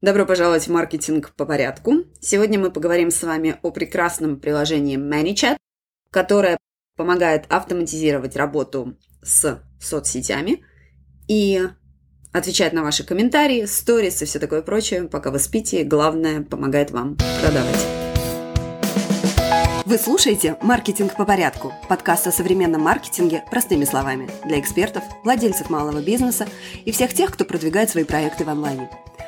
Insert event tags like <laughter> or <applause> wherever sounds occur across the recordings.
Добро пожаловать в маркетинг по порядку. Сегодня мы поговорим с вами о прекрасном приложении ManyChat, которое помогает автоматизировать работу с соцсетями и отвечать на ваши комментарии, сторис и все такое прочее, пока вы спите. Главное, помогает вам продавать. Вы слушаете «Маркетинг по порядку» – подкаст о современном маркетинге простыми словами для экспертов, владельцев малого бизнеса и всех тех, кто продвигает свои проекты в онлайне.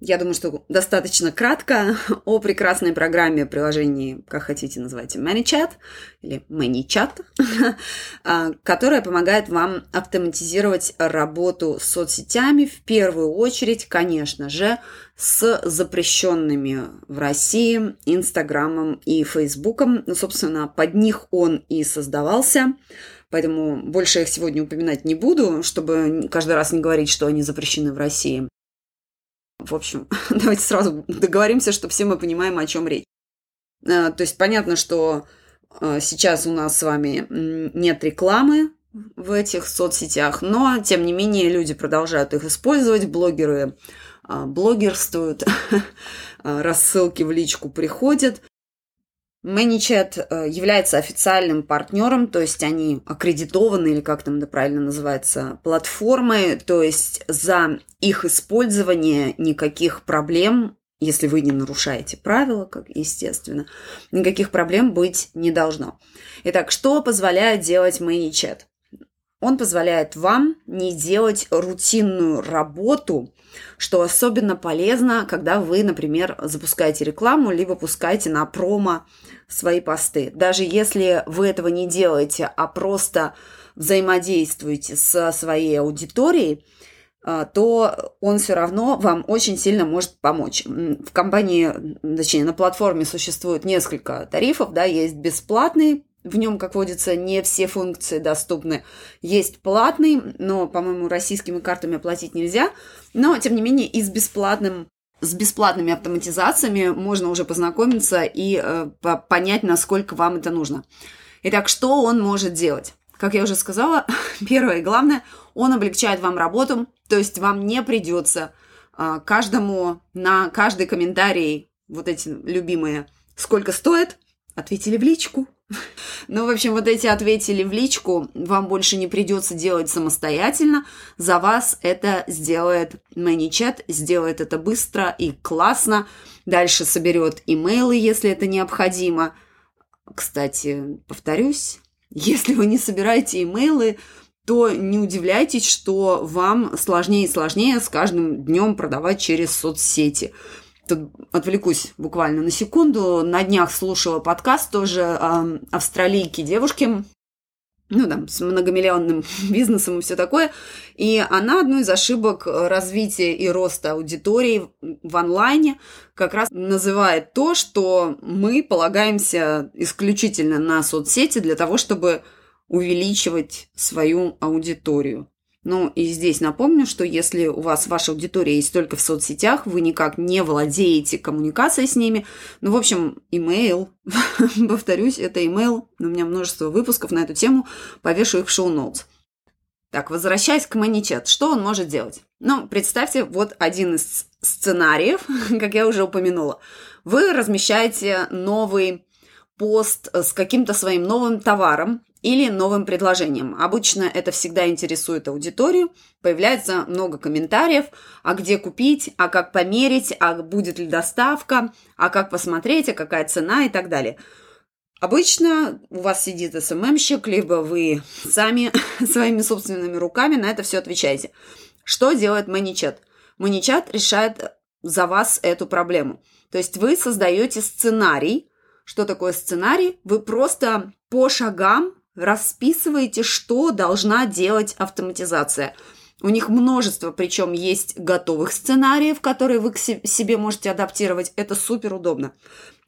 я думаю, что достаточно кратко <laughs> о прекрасной программе приложении, как хотите называйте, ManyChat или ManyChat, <laughs> а, которая помогает вам автоматизировать работу с соцсетями, в первую очередь, конечно же, с запрещенными в России Инстаграмом и Фейсбуком. Ну, собственно, под них он и создавался. Поэтому больше их сегодня упоминать не буду, чтобы каждый раз не говорить, что они запрещены в России. В общем, <laughs> давайте сразу договоримся, что все мы понимаем, о чем речь. А, то есть понятно, что а, сейчас у нас с вами нет рекламы в этих соцсетях, но тем не менее люди продолжают их использовать, блогеры а, блогерствуют, <laughs> рассылки в личку приходят. ManyChat э, является официальным партнером, то есть они аккредитованы, или как там это правильно называется, платформы, то есть за их использование никаких проблем, если вы не нарушаете правила, как естественно, никаких проблем быть не должно. Итак, что позволяет делать ManyChat? Он позволяет вам не делать рутинную работу, что особенно полезно, когда вы, например, запускаете рекламу, либо пускаете на промо свои посты. Даже если вы этого не делаете, а просто взаимодействуете со своей аудиторией, а, то он все равно вам очень сильно может помочь. В компании, точнее, на платформе существует несколько тарифов, да, есть бесплатный в нем, как водится, не все функции доступны. Есть платный, но, по-моему, российскими картами оплатить нельзя. Но, тем не менее, и с бесплатным с бесплатными автоматизациями можно уже познакомиться и э, понять, насколько вам это нужно. Итак, что он может делать? Как я уже сказала, <laughs> первое и главное, он облегчает вам работу, то есть вам не придется э, каждому на каждый комментарий, вот эти любимые, сколько стоит, ответили в личку, ну, в общем, вот эти ответили в личку, вам больше не придется делать самостоятельно, за вас это сделает ManyChat, сделает это быстро и классно, дальше соберет имейлы, если это необходимо. Кстати, повторюсь, если вы не собираете имейлы, то не удивляйтесь, что вам сложнее и сложнее с каждым днем продавать через соцсети. Тут отвлекусь буквально на секунду. На днях слушала подкаст тоже э, австралийки девушки, ну, там, с многомиллионным <laughs> бизнесом и все такое. И она одну из ошибок развития и роста аудитории в онлайне как раз называет то, что мы полагаемся исключительно на соцсети для того, чтобы увеличивать свою аудиторию. Ну и здесь напомню, что если у вас ваша аудитория есть только в соцсетях, вы никак не владеете коммуникацией с ними. Ну, в общем, имейл, <laughs> повторюсь, это имейл, у меня множество выпусков на эту тему, повешу их в шоу-ноутс. Так, возвращаясь к ManyChat, что он может делать? Ну, представьте, вот один из сценариев, <laughs> как я уже упомянула. Вы размещаете новый пост с каким-то своим новым товаром, или новым предложением. Обычно это всегда интересует аудиторию, появляется много комментариев, а где купить, а как померить, а будет ли доставка, а как посмотреть, а какая цена и так далее. Обычно у вас сидит СММщик, либо вы сами <laughs> своими собственными руками на это все отвечаете. Что делает ManyChat? ManyChat решает за вас эту проблему. То есть вы создаете сценарий. Что такое сценарий? Вы просто по шагам расписываете, что должна делать автоматизация. У них множество, причем есть готовых сценариев, которые вы к себе можете адаптировать. Это супер удобно.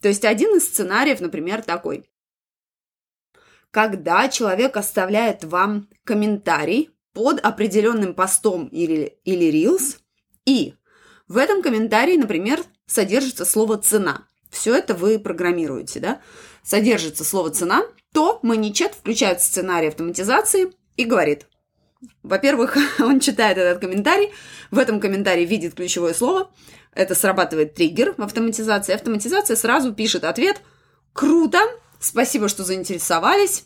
То есть один из сценариев, например, такой. Когда человек оставляет вам комментарий под определенным постом или, или reels, и в этом комментарии, например, содержится слово «цена». Все это вы программируете, да? Содержится слово «цена», то ManyChat включает сценарий автоматизации и говорит – во-первых, <laughs> он читает этот комментарий, в этом комментарии видит ключевое слово, это срабатывает триггер в автоматизации, автоматизация сразу пишет ответ «Круто! Спасибо, что заинтересовались,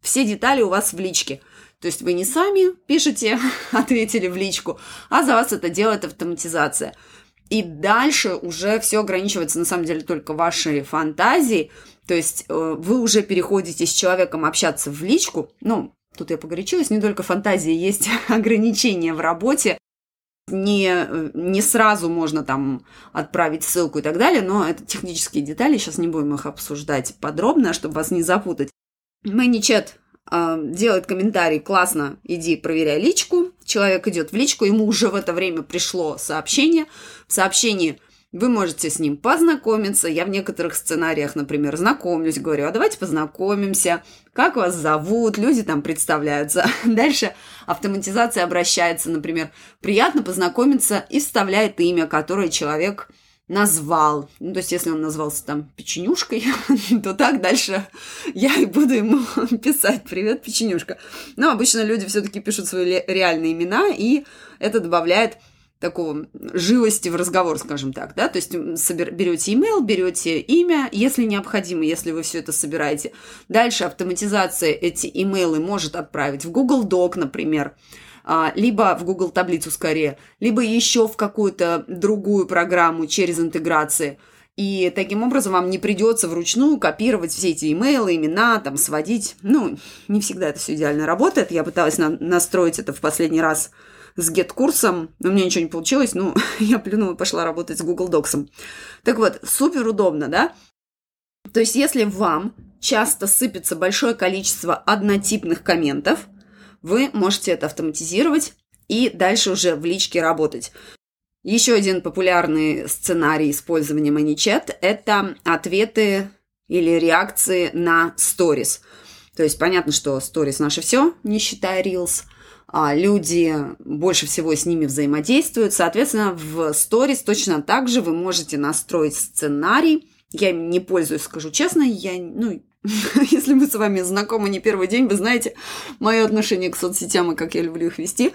все детали у вас в личке». То есть вы не сами пишете, <laughs> ответили в личку, а за вас это делает автоматизация. И дальше уже все ограничивается на самом деле только вашей фантазией. То есть э, вы уже переходите с человеком общаться в личку, ну, Тут я погорячилась, не только фантазии, есть <laughs> ограничения в работе. Не, не сразу можно там отправить ссылку и так далее, но это технические детали, сейчас не будем их обсуждать подробно, чтобы вас не запутать. Мэничет э, делает комментарий, классно, иди проверяй личку. Человек идет в личку, ему уже в это время пришло сообщение. В сообщении вы можете с ним познакомиться. Я в некоторых сценариях, например, знакомлюсь, говорю, а давайте познакомимся, как вас зовут, люди там представляются. <laughs> Дальше автоматизация обращается, например, приятно познакомиться и вставляет имя, которое человек назвал. Ну, то есть, если он назвался там печенюшкой, <laughs> то так дальше я и буду ему <laughs> писать «Привет, печенюшка». Но обычно люди все-таки пишут свои реальные имена, и это добавляет такого живости в разговор, скажем так, да, то есть собер, берете email, берете имя, если необходимо, если вы все это собираете. Дальше автоматизация эти имейлы может отправить в Google Doc, например, либо в Google таблицу скорее, либо еще в какую-то другую программу через интеграции. И таким образом вам не придется вручную копировать все эти имейлы, имена, там, сводить. Ну, не всегда это все идеально работает. Я пыталась на- настроить это в последний раз с get-курсом, но у меня ничего не получилось, ну, <laughs> я плюнула и пошла работать с Google Docs. Так вот, супер удобно, да? То есть, если вам часто сыпется большое количество однотипных комментов, вы можете это автоматизировать и дальше уже в личке работать. Еще один популярный сценарий использования ManyChat – это ответы или реакции на сторис. То есть понятно, что сторис наше все, не считая Reels – а, люди больше всего с ними взаимодействуют. Соответственно, в сторис точно так же вы можете настроить сценарий. Я не пользуюсь, скажу честно. Я, ну, <laughs> если мы с вами знакомы не первый день, вы знаете мое отношение к соцсетям и как я люблю их вести.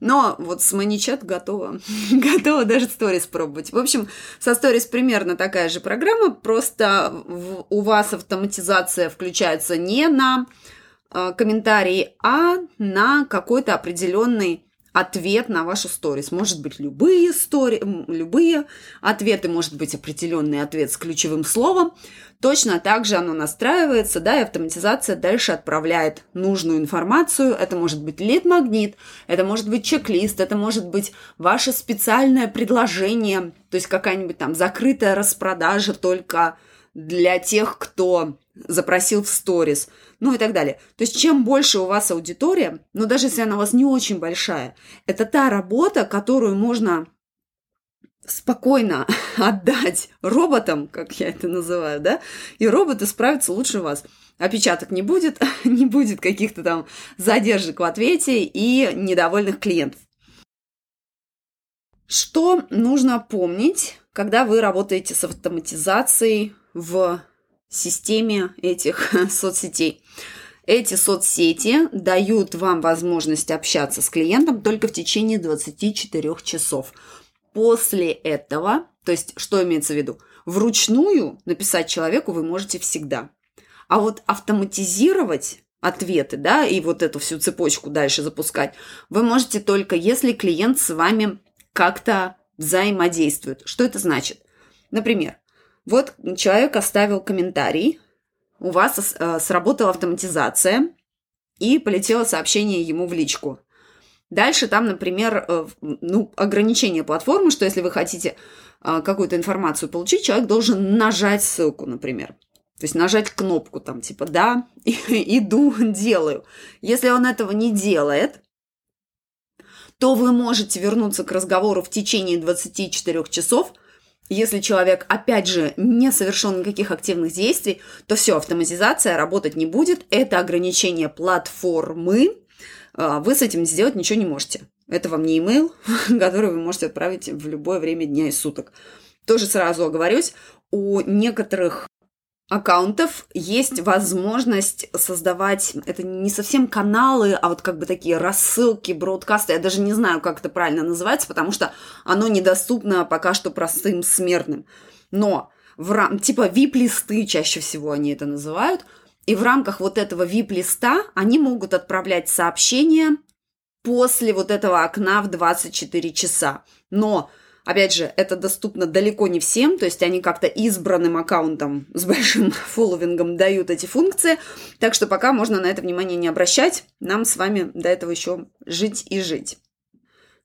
Но вот с ManyChat готова, <laughs> готова даже сторис пробовать. В общем, со сторис примерно такая же программа, просто у вас автоматизация включается не на Э, комментарии, а на какой-то определенный ответ на вашу сторис. Может быть, любые, стори, любые ответы, может быть, определенный ответ с ключевым словом. Точно так же оно настраивается, да, и автоматизация дальше отправляет нужную информацию. Это может быть лид-магнит, это может быть чек-лист, это может быть ваше специальное предложение, то есть какая-нибудь там закрытая распродажа только для тех, кто запросил в сторис, ну и так далее. То есть чем больше у вас аудитория, но даже если она у вас не очень большая, это та работа, которую можно спокойно <laughs> отдать роботам, как я это называю, да, и роботы справятся лучше вас. Опечаток не будет, <laughs> не будет каких-то там задержек в ответе и недовольных клиентов. Что нужно помнить, когда вы работаете с автоматизацией в системе этих <laughs> соцсетей. Эти соцсети дают вам возможность общаться с клиентом только в течение 24 часов. После этого, то есть что имеется в виду? Вручную написать человеку вы можете всегда. А вот автоматизировать ответы, да, и вот эту всю цепочку дальше запускать, вы можете только если клиент с вами как-то взаимодействует. Что это значит? Например, вот человек оставил комментарий, у вас э, сработала автоматизация, и полетело сообщение ему в личку. Дальше там, например, э, ну, ограничение платформы, что если вы хотите э, какую-то информацию получить, человек должен нажать ссылку, например. То есть нажать кнопку там, типа «да, <laughs> иду, делаю». Если он этого не делает, то вы можете вернуться к разговору в течение 24 часов. Если человек, опять же, не совершил никаких активных действий, то все, автоматизация работать не будет. Это ограничение платформы. А, вы с этим сделать ничего не можете. Это вам не email, <laughs> который вы можете отправить в любое время дня и суток. Тоже сразу оговорюсь, у некоторых аккаунтов есть возможность создавать, это не совсем каналы, а вот как бы такие рассылки, бродкасты, я даже не знаю, как это правильно называется, потому что оно недоступно пока что простым смертным. Но в рам... типа VIP-листы чаще всего они это называют, и в рамках вот этого VIP-листа они могут отправлять сообщения после вот этого окна в 24 часа. Но Опять же, это доступно далеко не всем, то есть они как-то избранным аккаунтом с большим <laughs> фолловингом дают эти функции, так что пока можно на это внимание не обращать, нам с вами до этого еще жить и жить.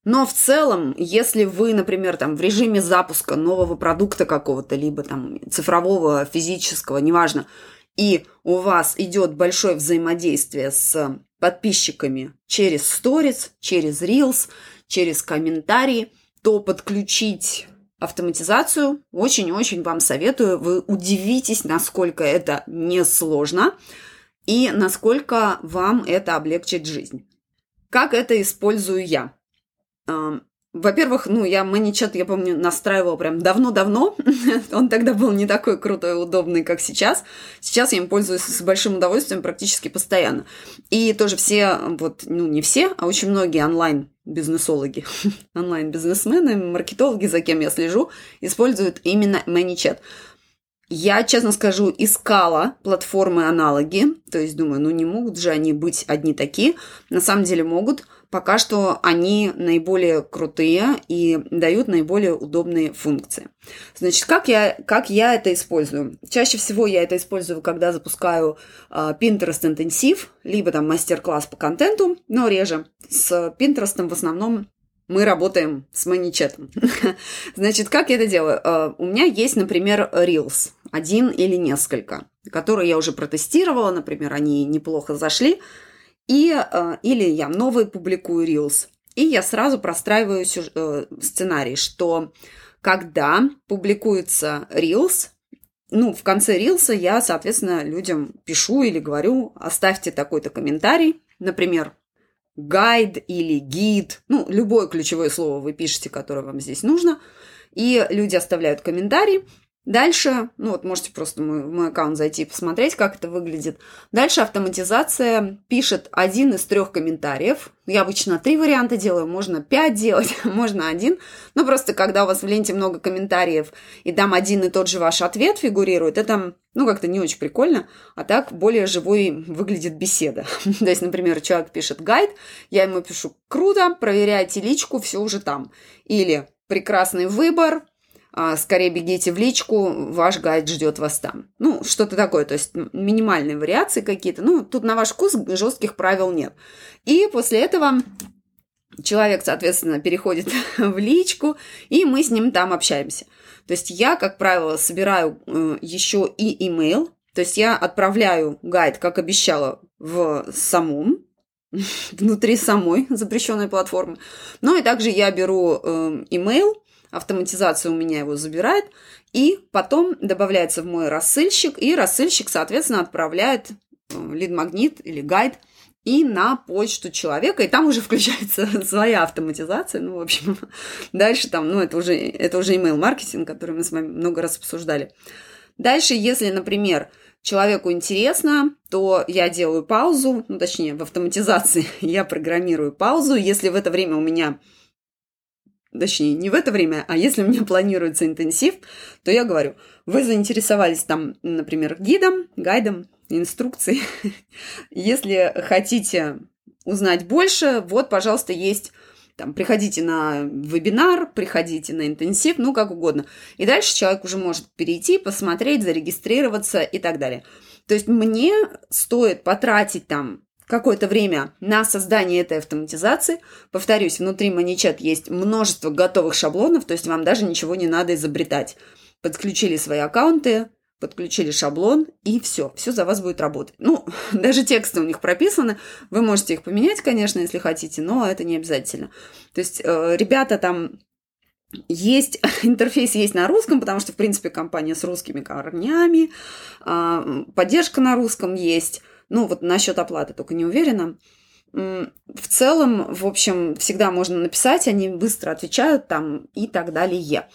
Но в целом, если вы, например, там в режиме запуска нового продукта какого-то, либо там цифрового, физического, неважно, и у вас идет большое взаимодействие с подписчиками через сторис, через Reels, через комментарии – то подключить автоматизацию очень-очень вам советую. Вы удивитесь, насколько это несложно и насколько вам это облегчит жизнь. Как это использую я? Во-первых, ну, я ManyChat, я помню, настраивала прям давно-давно. <laughs> Он тогда был не такой крутой и удобный, как сейчас. Сейчас я им пользуюсь с большим удовольствием практически постоянно. И тоже все, вот, ну, не все, а очень многие онлайн бизнесологи, <laughs> онлайн-бизнесмены, маркетологи, за кем я слежу, используют именно ManyChat. Я, честно скажу, искала платформы-аналоги, то есть думаю, ну не могут же они быть одни такие. На самом деле могут, Пока что они наиболее крутые и дают наиболее удобные функции. Значит, как я, как я это использую? Чаще всего я это использую, когда запускаю э, Pinterest интенсив, либо там мастер-класс по контенту, но реже. С Pinterest в основном мы работаем с маничетом. <laughs> Значит, как я это делаю? Uh, у меня есть, например, Reels, один или несколько, которые я уже протестировала, например, они неплохо зашли, и, э, или я новый публикую Reels. И я сразу простраиваю э, сценарий, что когда публикуется Reels, ну, в конце рилса я, соответственно, людям пишу или говорю, оставьте такой-то комментарий, например, гайд или гид, ну, любое ключевое слово вы пишете, которое вам здесь нужно, и люди оставляют комментарий, Дальше, ну вот можете просто в мой аккаунт зайти и посмотреть, как это выглядит. Дальше автоматизация пишет один из трех комментариев. Я обычно три варианта делаю, можно пять делать, <laughs> можно один. Но просто когда у вас в ленте много комментариев и там один и тот же ваш ответ фигурирует, это, ну, как-то не очень прикольно, а так более живой выглядит беседа. <laughs> То есть, например, человек пишет гайд, я ему пишу «Круто, проверяйте личку, все уже там». Или «Прекрасный выбор, скорее бегите в личку, ваш гайд ждет вас там. Ну, что-то такое, то есть минимальные вариации какие-то. Ну, тут на ваш вкус жестких правил нет. И после этого человек, соответственно, переходит <laughs> в личку, и мы с ним там общаемся. То есть я, как правило, собираю э, еще и email, то есть я отправляю гайд, как обещала, в саму, <laughs> внутри самой запрещенной платформы. Ну и также я беру э, email, автоматизация у меня его забирает, и потом добавляется в мой рассыльщик, и рассыльщик, соответственно, отправляет э, лид-магнит или гайд и на почту человека, и там уже <laughs> включается своя автоматизация, ну, в общем, <laughs> дальше там, ну, это уже, это уже email-маркетинг, который мы с вами много раз обсуждали. Дальше, если, например, человеку интересно, то я делаю паузу, ну, точнее, в автоматизации <laughs> я программирую паузу, если в это время у меня точнее, не в это время, а если у меня <laughs> планируется интенсив, то я говорю, вы заинтересовались там, например, гидом, гайдом, инструкцией. <laughs> Если хотите узнать больше, вот, пожалуйста, есть там, приходите на вебинар, приходите на интенсив, ну, как угодно. И дальше человек уже может перейти, посмотреть, зарегистрироваться и так далее. То есть мне стоит потратить там какое-то время на создание этой автоматизации. Повторюсь, внутри ManyChat есть множество готовых шаблонов, то есть вам даже ничего не надо изобретать. Подключили свои аккаунты, подключили шаблон, и все, все за вас будет работать. Ну, <laughs> даже тексты у них прописаны, вы можете их поменять, конечно, если хотите, но это не обязательно. То есть э, ребята там есть, <laughs> интерфейс есть на русском, потому что, в принципе, компания с русскими корнями, э, поддержка на русском есть. Ну, вот насчет оплаты только не уверена. В целом, в общем, всегда можно написать, они быстро отвечают там и так далее.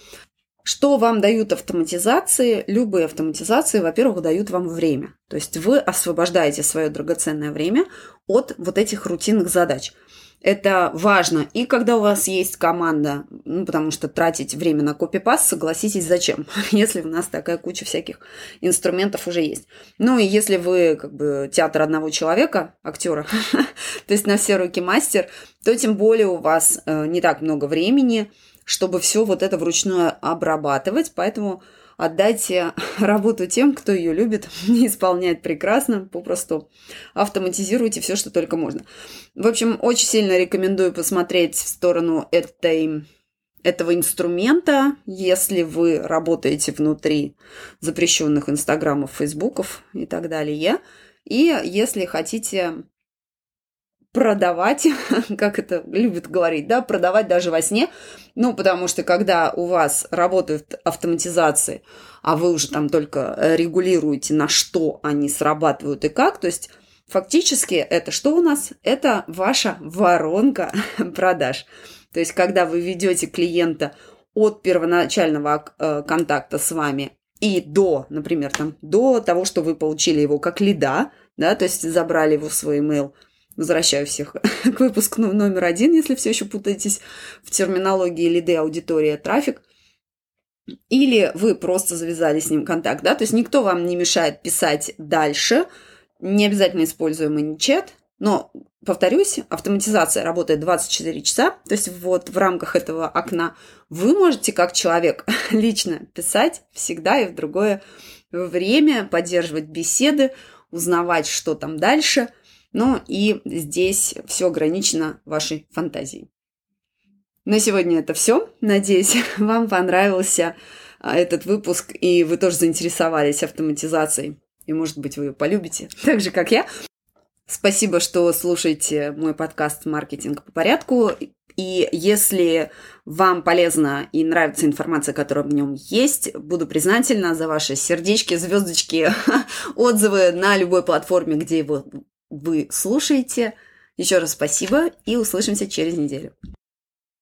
Что вам дают автоматизации? Любые автоматизации, во-первых, дают вам время. То есть вы освобождаете свое драгоценное время от вот этих рутинных задач. Это важно. И когда у вас есть команда, ну, потому что тратить время на копипаст, согласитесь, зачем, <laughs> если у нас такая куча всяких инструментов уже есть. Ну и если вы как бы театр одного человека, актера, <laughs> то есть на все руки мастер, то тем более у вас э, не так много времени, чтобы все вот это вручную обрабатывать, поэтому отдайте <laughs> работу тем, кто ее любит <laughs> исполняет прекрасно, попросту автоматизируйте все, что только можно. В общем, очень сильно рекомендую посмотреть в сторону этой этого инструмента, если вы работаете внутри запрещенных инстаграмов, фейсбуков и так далее. И если хотите продавать, <laughs> как это любят говорить, да, продавать даже во сне, ну, потому что когда у вас работают автоматизации, а вы уже там только регулируете, на что они срабатывают и как, то есть фактически это что у нас? Это ваша воронка <laughs> продаж. То есть когда вы ведете клиента от первоначального э, контакта с вами и до, например, там, до того, что вы получили его как лида, да, то есть забрали его в свой email – Возвращаю всех <laughs> к выпуску номер один, если все еще путаетесь в терминологии лиды, аудитория, трафик. Или вы просто завязали с ним контакт, да, то есть никто вам не мешает писать дальше, не обязательно используемый чат, но, повторюсь, автоматизация работает 24 часа, то есть вот в рамках этого окна вы можете как человек <laughs> лично писать всегда и в другое время, поддерживать беседы, узнавать, что там дальше – ну и здесь все ограничено вашей фантазией. На сегодня это все. Надеюсь, <laughs> вам понравился а, этот выпуск, и вы тоже заинтересовались автоматизацией. И, может быть, вы ее полюбите, <laughs> так же, как я. Спасибо, что слушаете мой подкаст «Маркетинг по порядку». И если вам полезна и нравится информация, которая в нем есть, буду признательна за ваши сердечки, звездочки, <laughs> отзывы на любой платформе, где вы вы слушаете. Еще раз спасибо и услышимся через неделю.